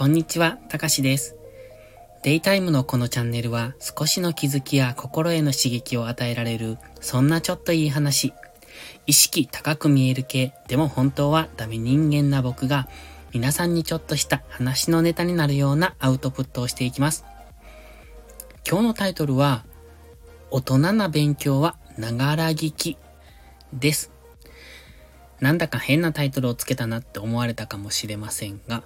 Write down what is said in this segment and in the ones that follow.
こんにちは、たかしです。デイタイムのこのチャンネルは少しの気づきや心への刺激を与えられる、そんなちょっといい話。意識高く見える系、でも本当はダメ人間な僕が、皆さんにちょっとした話のネタになるようなアウトプットをしていきます。今日のタイトルは、大人な勉強はながら聞きです。なんだか変なタイトルをつけたなって思われたかもしれませんが、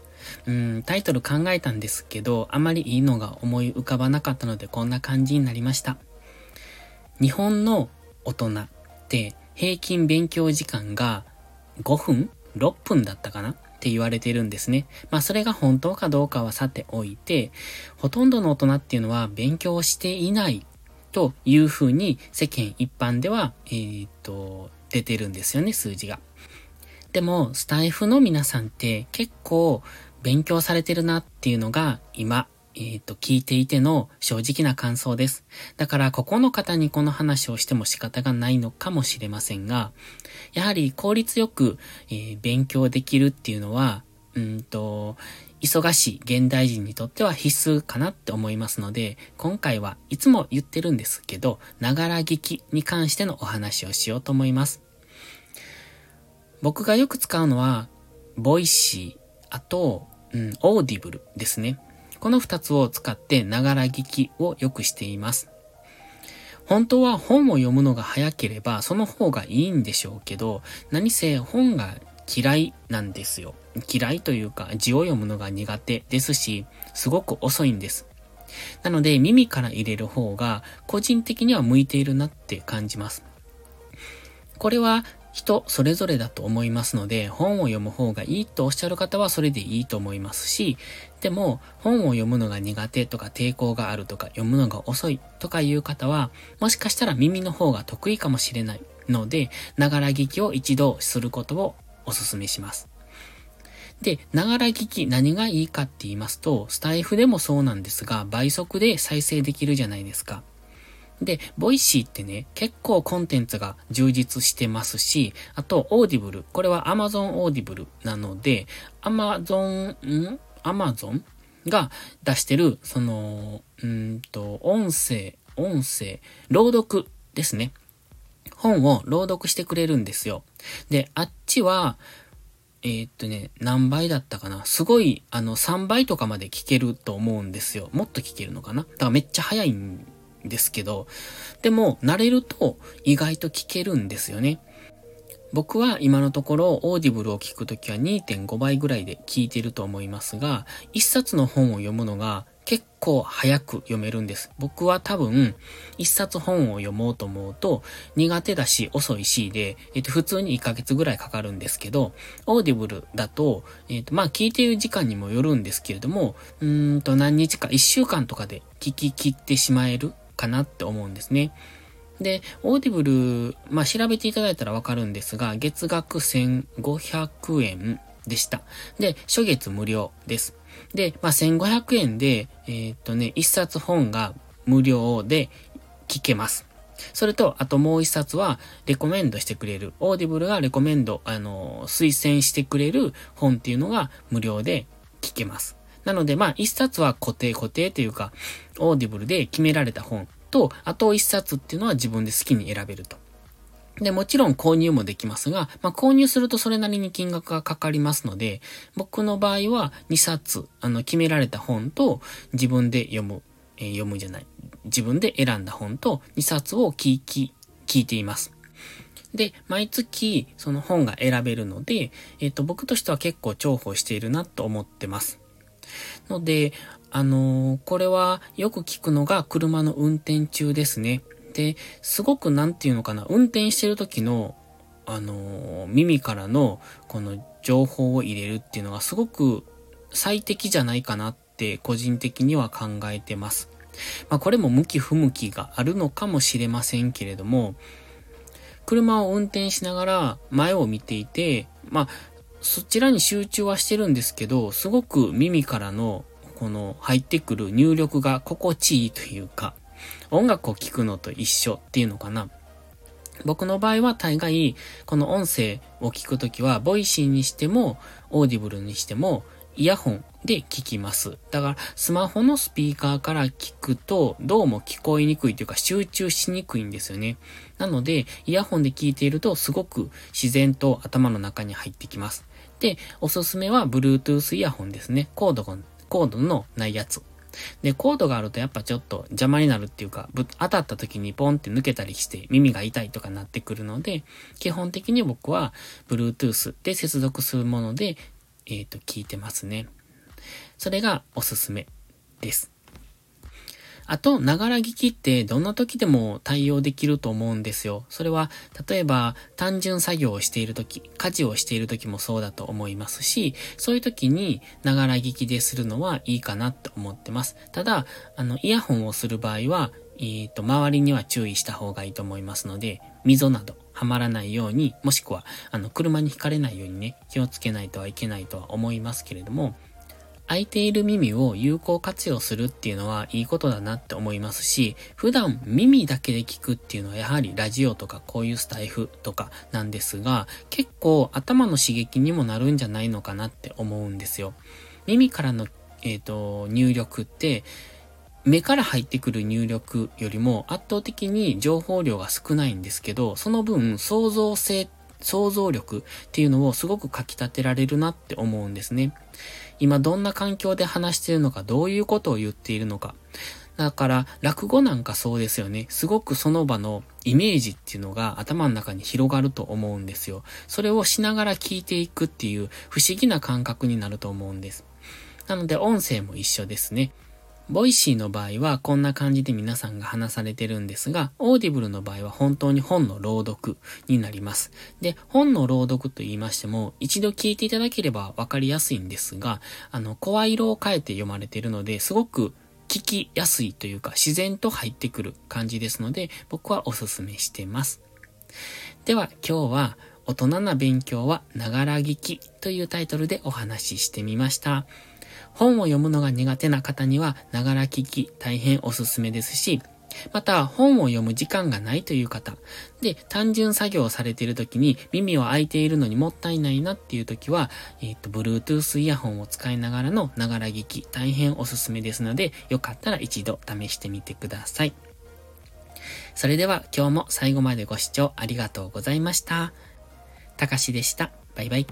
うん、タイトル考えたんですけど、あまりいいのが思い浮かばなかったのでこんな感じになりました。日本の大人って平均勉強時間が5分 ?6 分だったかな？って言われてるんですね。まあそれが本当かどうかはさておいて、ほとんどの大人っていうのは勉強していないというふうに世間一般では、えー、っと、出てるんですよね、数字が。でも、スタイフの皆さんって結構勉強されてるなっていうのが今、えっ、ー、と、聞いていての正直な感想です。だから、ここの方にこの話をしても仕方がないのかもしれませんが、やはり効率よく、えー、勉強できるっていうのは、うんと、忙しい現代人にとっては必須かなって思いますので、今回はいつも言ってるんですけど、ながら聞きに関してのお話をしようと思います。僕がよく使うのは、ボイシー、あと、うん、オーディブルですね。この二つを使ってながら聞きをよくしています。本当は本を読むのが早ければその方がいいんでしょうけど、何せ本が嫌いなんですよ。嫌いというか字を読むのが苦手ですし、すごく遅いんです。なので耳から入れる方が個人的には向いているなって感じます。これは人それぞれだと思いますので、本を読む方がいいとおっしゃる方はそれでいいと思いますし、でも本を読むのが苦手とか抵抗があるとか読むのが遅いとかいう方は、もしかしたら耳の方が得意かもしれないので、ながら聞きを一度することをお勧めします。で、ながら聞き何がいいかって言いますと、スタイフでもそうなんですが、倍速で再生できるじゃないですか。で、ボイシーってね、結構コンテンツが充実してますし、あと、オーディブル。これは Amazon オーディブルなので、Amazon、ん ?Amazon が出してる、その、うんと、音声、音声、朗読ですね。本を朗読してくれるんですよ。で、あっちは、えー、っとね、何倍だったかな？すごい、あの、3倍とかまで聞けると思うんですよ。もっと聞けるのかな？だからめっちゃ早いんですけど、でも慣れると意外と聞けるんですよね。僕は今のところオーディブルを聞くときは2.5倍ぐらいで聞いてると思いますが、1冊の本を読むのが結構早く読めるんです。僕は多分、一冊本を読もうと思うと、苦手だし遅いしで、えっ、と、普通に1ヶ月ぐらいかかるんですけど、オーディブルだと、えっ、と、まあ、聞いている時間にもよるんですけれども、うんと何日か、1週間とかで聞き切ってしまえるかなって思うんですね。で、オーディブル、まあ、調べていただいたらわかるんですが、月額1500円でした。で、初月無料です。で、まあ、1500円で、えー、っとね、一冊本が無料で聞けます。それと、あともう一冊は、レコメンドしてくれる。オーディブルがレコメンド、あの、推薦してくれる本っていうのが無料で聞けます。なので、まあ、一冊は固定固定というか、オーディブルで決められた本と、あと一冊っていうのは自分で好きに選べると。で、もちろん購入もできますが、まあ、購入するとそれなりに金額がかかりますので、僕の場合は2冊、あの、決められた本と自分で読む、えー、読むじゃない、自分で選んだ本と2冊を聞き、聞いています。で、毎月その本が選べるので、えっ、ー、と、僕としては結構重宝しているなと思ってます。ので、あのー、これはよく聞くのが車の運転中ですね。で、すごくなんていうのかな、運転してる時の、あのー、耳からのこの情報を入れるっていうのがすごく最適じゃないかなって個人的には考えてます。まあこれも向き不向きがあるのかもしれませんけれども、車を運転しながら前を見ていて、まあそちらに集中はしてるんですけど、すごく耳からのこの入ってくる入力が心地いいというか、音楽を聴くのと一緒っていうのかな。僕の場合は大概、この音声を聞くときは、ボイシーにしても、オーディブルにしても、イヤホンで聞きます。だから、スマホのスピーカーから聞くと、どうも聞こえにくいというか、集中しにくいんですよね。なので、イヤホンで聞いていると、すごく自然と頭の中に入ってきます。で、おすすめは、Bluetooth イヤホンですね。コードが、コードのないやつ。で、コードがあるとやっぱちょっと邪魔になるっていうか、当たった時にポンって抜けたりして耳が痛いとかなってくるので、基本的に僕は Bluetooth で接続するもので、えっ、ー、と、聞いてますね。それがおすすめです。あと、ながら聞きってどんな時でも対応できると思うんですよ。それは、例えば単純作業をしている時、家事をしている時もそうだと思いますし、そういう時にながら聞きでするのはいいかなと思ってます。ただ、あの、イヤホンをする場合は、えっ、ー、と、周りには注意した方がいいと思いますので、溝などはまらないように、もしくは、あの、車にひかれないようにね、気をつけないとはいけないとは思いますけれども、空いている耳を有効活用するっていうのはいいことだなって思いますし、普段耳だけで聞くっていうのはやはりラジオとかこういうスタイフとかなんですが、結構頭の刺激にもなるんじゃないのかなって思うんですよ。耳からの、え、ー、と、入力って、目から入ってくる入力よりも圧倒的に情報量が少ないんですけど、その分創造性っ、想像力っていうのをすごく書き立てられるなって思うんですね。今どんな環境で話してるのか、どういうことを言っているのか。だから、落語なんかそうですよね。すごくその場のイメージっていうのが頭の中に広がると思うんですよ。それをしながら聞いていくっていう不思議な感覚になると思うんです。なので、音声も一緒ですね。ボイシーの場合はこんな感じで皆さんが話されてるんですが、オーディブルの場合は本当に本の朗読になります。で、本の朗読と言いましても、一度聞いていただければわかりやすいんですが、あの、声色を変えて読まれてるので、すごく聞きやすいというか、自然と入ってくる感じですので、僕はおすすめしてます。では、今日は、大人な勉強はながら聞きというタイトルでお話ししてみました。本を読むのが苦手な方には、ながら聞き大変おすすめですし、また、本を読む時間がないという方。で、単純作業をされている時に耳を開いているのにもったいないなっていう時は、えっ、ー、と、Bluetooth イヤホンを使いながらのながら聞き、大変おすすめですので、よかったら一度試してみてください。それでは今日も最後までご視聴ありがとうございました。たかしでした。バイバイ。